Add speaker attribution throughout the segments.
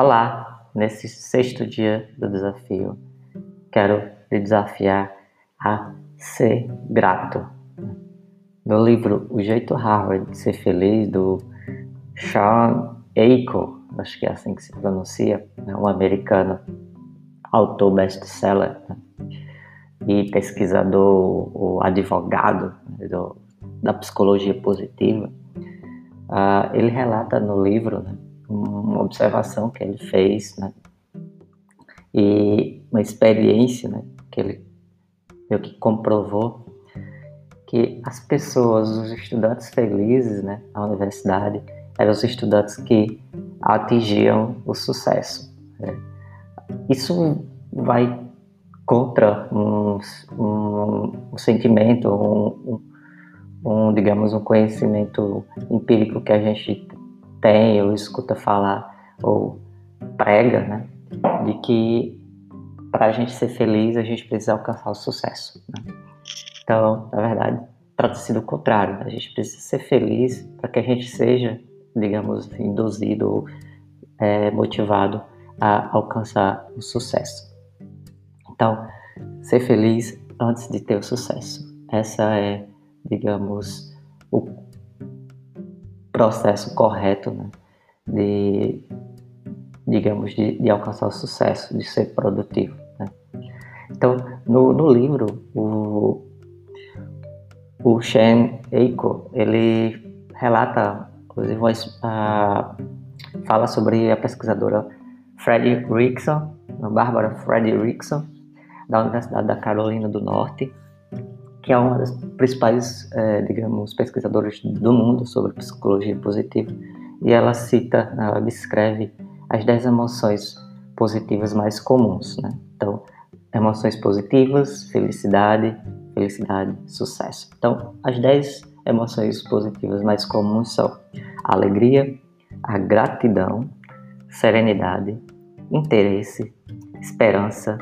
Speaker 1: Olá, nesse sexto dia do desafio, quero lhe desafiar a ser grato. No livro O Jeito Harvard de Ser Feliz, do Sean Eiko, acho que é assim que se pronuncia, é um americano, autor best-seller né? e pesquisador, o advogado né, do, da psicologia positiva, uh, ele relata no livro né, uma observação que ele fez, né? E uma experiência, né? Que ele meio que comprovou que as pessoas, os estudantes felizes, né? Na universidade, eram os estudantes que atingiam o sucesso. Né? Isso vai contra um, um, um sentimento, um, um, digamos, um conhecimento empírico que a gente tem ou escuta falar ou prega, né, de que para a gente ser feliz a gente precisa alcançar o sucesso. Né? Então, na verdade, trata-se do contrário. Né? A gente precisa ser feliz para que a gente seja, digamos, induzido ou é, motivado a alcançar o sucesso. Então, ser feliz antes de ter o sucesso. Essa é, digamos, o processo correto né, de, digamos, de, de, alcançar o sucesso, de ser produtivo. Né? Então, no, no livro, o, o Shen Eiko, ele relata, inclusive, a, fala sobre a pesquisadora Freddie Rickson, Bárbara Freddie Rickson, da Universidade da Carolina do Norte, que é uma das principais, é, digamos, pesquisadoras do mundo sobre psicologia positiva, e ela cita, ela descreve as 10 emoções positivas mais comuns, né? Então, emoções positivas, felicidade, felicidade, sucesso. Então, as 10 emoções positivas mais comuns são a alegria, a gratidão, serenidade, interesse, esperança,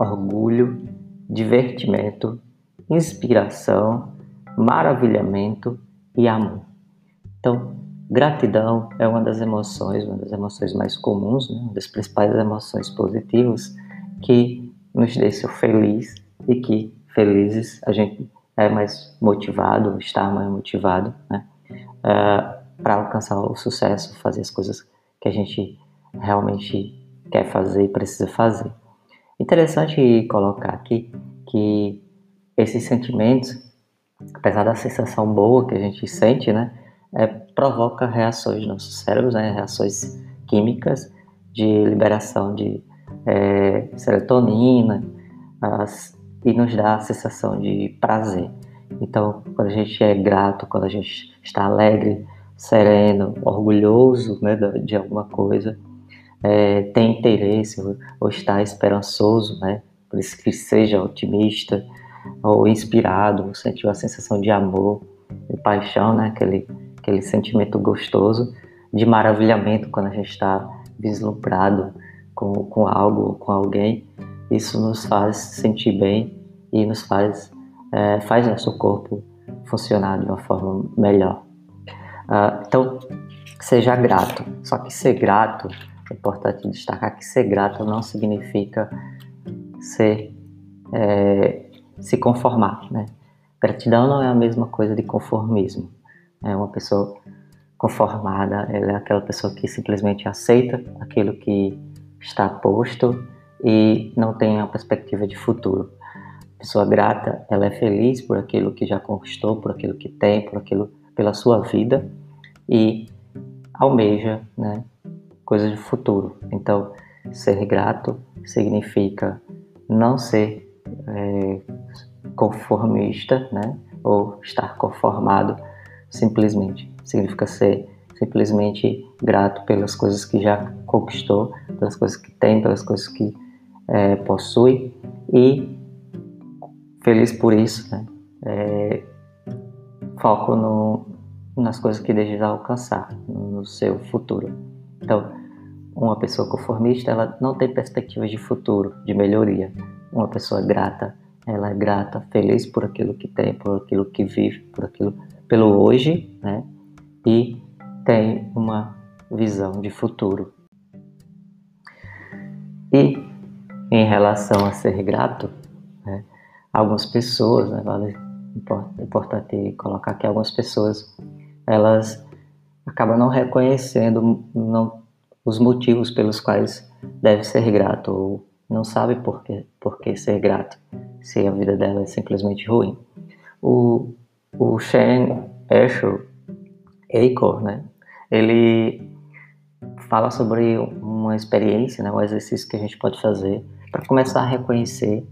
Speaker 1: orgulho, divertimento, inspiração, maravilhamento e amor. Então, gratidão é uma das emoções, uma das emoções mais comuns, né? uma das principais emoções positivas que nos deixam feliz e que felizes a gente é mais motivado, está mais motivado né? Uh, para alcançar o sucesso, fazer as coisas que a gente realmente quer fazer e precisa fazer. Interessante colocar aqui que esses sentimentos, apesar da sensação boa que a gente sente, né, é, provoca reações no nosso cérebro, né, reações químicas de liberação de é, serotonina as, e nos dá a sensação de prazer. Então, quando a gente é grato, quando a gente está alegre, sereno, orgulhoso né, de alguma coisa, é, tem interesse ou está esperançoso, né, por isso que seja otimista, ou inspirado, sentiu a sensação de amor, de paixão, né? aquele, aquele sentimento gostoso, de maravilhamento quando a gente está vislumbrado com, com algo, com alguém. Isso nos faz sentir bem e nos faz, é, faz nosso corpo funcionar de uma forma melhor. Uh, então, seja grato. Só que ser grato, é importante destacar que ser grato não significa ser é, se conformar, né? Gratidão não é a mesma coisa de conformismo. É uma pessoa conformada, ela é aquela pessoa que simplesmente aceita aquilo que está posto e não tem a perspectiva de futuro. Pessoa grata, ela é feliz por aquilo que já conquistou, por aquilo que tem, por aquilo pela sua vida e almeja, né, coisas de futuro. Então, ser grato significa não ser é, conformista, né? Ou estar conformado simplesmente. Significa ser simplesmente grato pelas coisas que já conquistou, pelas coisas que tem, pelas coisas que é, possui e feliz por isso, né? É, foco no, nas coisas que deseja alcançar no seu futuro. Então, uma pessoa conformista, ela não tem perspectivas de futuro, de melhoria uma pessoa grata, ela é grata, feliz por aquilo que tem, por aquilo que vive, por aquilo, pelo hoje, né? E tem uma visão de futuro. E em relação a ser grato, né, algumas pessoas, né, vale importante colocar que algumas pessoas elas acabam não reconhecendo não, os motivos pelos quais deve ser grato ou não sabe por que, por que ser grato se a vida dela é simplesmente ruim. O, o Shane Escher Acor, né, ele fala sobre uma experiência, né, um exercício que a gente pode fazer para começar a reconhecer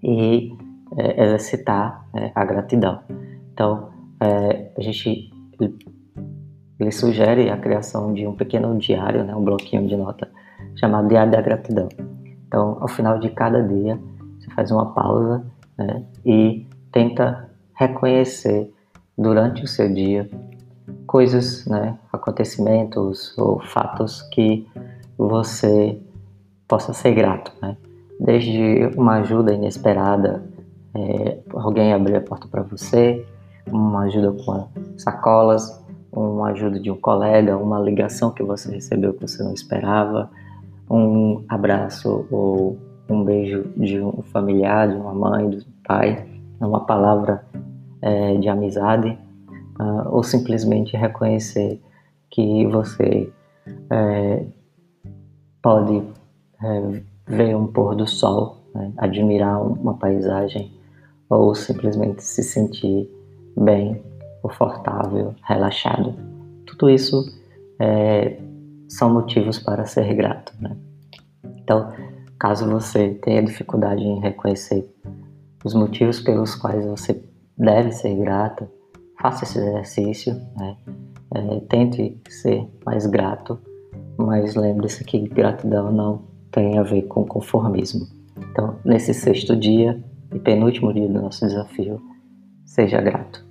Speaker 1: e é, exercitar é, a gratidão. Então, é, a gente ele sugere a criação de um pequeno diário, né, um bloquinho de nota chamado Diário da Gratidão. Então, ao final de cada dia, faz uma pausa né, e tenta reconhecer durante o seu dia coisas, né, acontecimentos ou fatos que você possa ser grato, né? Desde uma ajuda inesperada é, alguém abrir a porta para você, uma ajuda com sacolas, uma ajuda de um colega, uma ligação que você recebeu que você não esperava, um abraço ou um beijo de um familiar, de uma mãe, de um pai, uma palavra é, de amizade, uh, ou simplesmente reconhecer que você é, pode é, ver um pôr do sol, né, admirar uma paisagem ou simplesmente se sentir bem, confortável, relaxado. Tudo isso é, são motivos para ser grato. Né? Então, caso você tenha dificuldade em reconhecer os motivos pelos quais você deve ser grato, faça esse exercício, né? é, tente ser mais grato, mas lembre-se que gratidão não tem a ver com conformismo. Então, nesse sexto dia, e penúltimo dia do nosso desafio, seja grato.